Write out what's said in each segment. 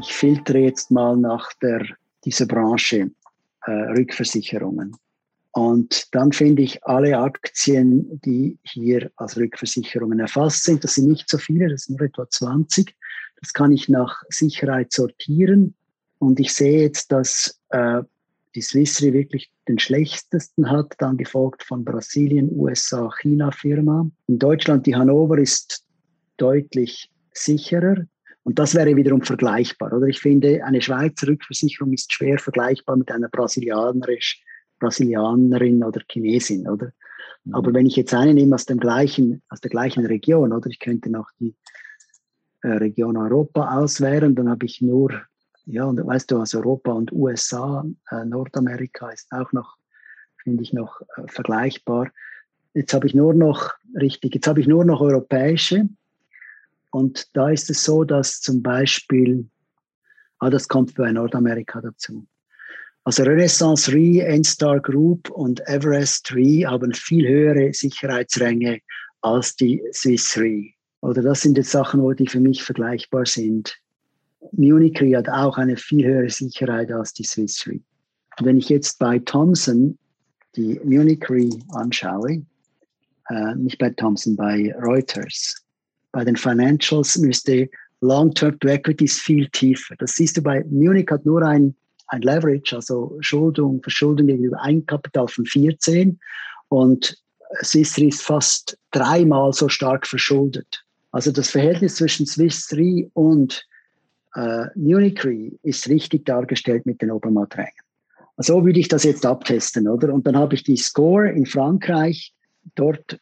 ich filtere jetzt mal nach der, dieser Branche äh, Rückversicherungen. Und dann finde ich alle Aktien, die hier als Rückversicherungen erfasst sind, das sind nicht so viele, das sind nur etwa 20. Das kann ich nach Sicherheit sortieren. Und ich sehe jetzt, dass äh, die Swiss Re wirklich den schlechtesten hat, dann gefolgt von Brasilien, USA, China Firma. In Deutschland die Hannover ist deutlich sicherer. Und das wäre wiederum vergleichbar. Oder ich finde, eine Schweizer Rückversicherung ist schwer vergleichbar mit einer brasilianisch, Brasilianerin oder Chinesin, oder? Mhm. Aber wenn ich jetzt eine nehme aus dem gleichen, aus der gleichen Region, oder ich könnte noch die äh, Region Europa auswählen, dann habe ich nur, ja, und weißt du, aus Europa und USA, äh, Nordamerika ist auch noch, finde ich noch äh, vergleichbar. Jetzt habe ich nur noch, richtig, jetzt habe ich nur noch europäische und da ist es so, dass zum Beispiel, ah, das kommt bei Nordamerika dazu. Also Renaissance Re, N-Star Group und Everest Re haben viel höhere Sicherheitsränge als die Swiss Re. Oder das sind jetzt Sachen, wo die für mich vergleichbar sind. Munich Re hat auch eine viel höhere Sicherheit als die Swiss Re. Und wenn ich jetzt bei Thomson die Munich Re anschaue, äh, nicht bei Thomson, bei Reuters, bei den Financials müsste Long-Term to Equities viel tiefer. Das siehst du bei Munich hat nur ein, ein Leverage, also Schuldung, Verschuldung gegenüber Eigenkapital von 14 und Swiss Re ist fast dreimal so stark verschuldet. Also das Verhältnis zwischen Swiss Re und äh, Munich Re ist richtig dargestellt mit den Obermatt-Rängen. So würde ich das jetzt abtesten, oder? Und dann habe ich die Score in Frankreich. Dort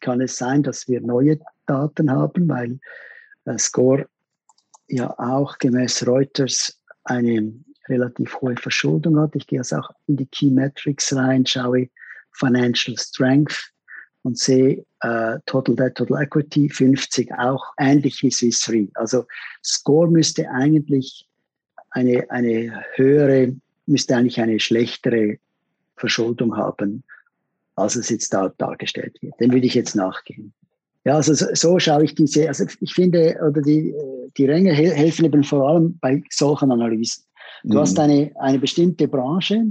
kann es sein, dass wir neue Daten haben, weil äh, Score ja auch gemäß Reuters eine relativ hohe Verschuldung hat. Ich gehe also auch in die Key Metrics rein, schaue Financial Strength und sehe äh, Total Debt, Total Equity 50, auch ähnlich wie Swiss Re. Also Score müsste eigentlich eine, eine höhere, müsste eigentlich eine schlechtere Verschuldung haben, als es jetzt da dargestellt wird. Dem würde ich jetzt nachgehen. Ja, also so, so schaue ich diese, also ich finde, oder die, die Ränge helfen eben vor allem bei solchen Analysen. Du mhm. hast eine, eine bestimmte Branche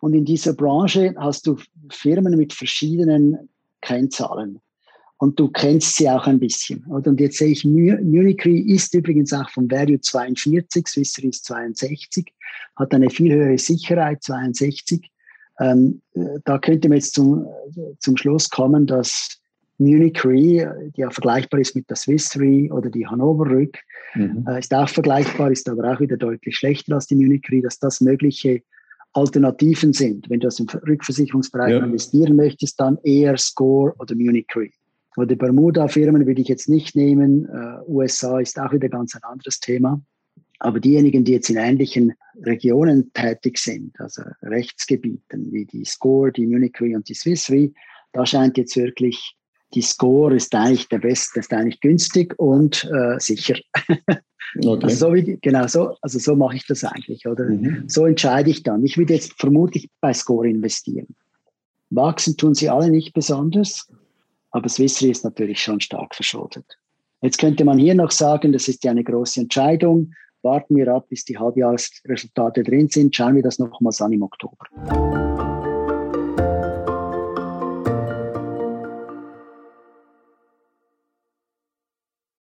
und in dieser Branche hast du Firmen mit verschiedenen Kennzahlen. Und du kennst sie auch ein bisschen. Oder? Und jetzt sehe ich, Munich ist übrigens auch vom Value 42, Swiss Re ist 62, hat eine viel höhere Sicherheit, 62. Ähm, da könnte man jetzt zum, zum Schluss kommen, dass Munich Re, die ja vergleichbar ist mit der Swiss Re oder die Hannover Rück, mhm. äh, ist auch vergleichbar, ist aber auch wieder deutlich schlechter als die Munich Re, dass das mögliche Alternativen sind. Wenn du aus dem Rückversicherungsbereich ja. investieren möchtest, dann eher Score oder Munich Re. Oder Bermuda-Firmen würde ich jetzt nicht nehmen. Uh, USA ist auch wieder ganz ein anderes Thema. Aber diejenigen, die jetzt in ähnlichen Regionen tätig sind, also Rechtsgebieten wie die Score, die Munich Re und die Swiss Re, da scheint jetzt wirklich die Score ist eigentlich der beste, ist eigentlich günstig und äh, sicher. Okay. Also so wie, genau so, also so mache ich das eigentlich, oder? Mhm. So entscheide ich dann. Ich würde jetzt vermutlich bei Score investieren. Wachsen tun sie alle nicht besonders, aber Swiss Re ist natürlich schon stark verschuldet. Jetzt könnte man hier noch sagen, das ist ja eine große Entscheidung. Warten wir ab, bis die Halbjahresresultate drin sind. Schauen wir das nochmals an im Oktober.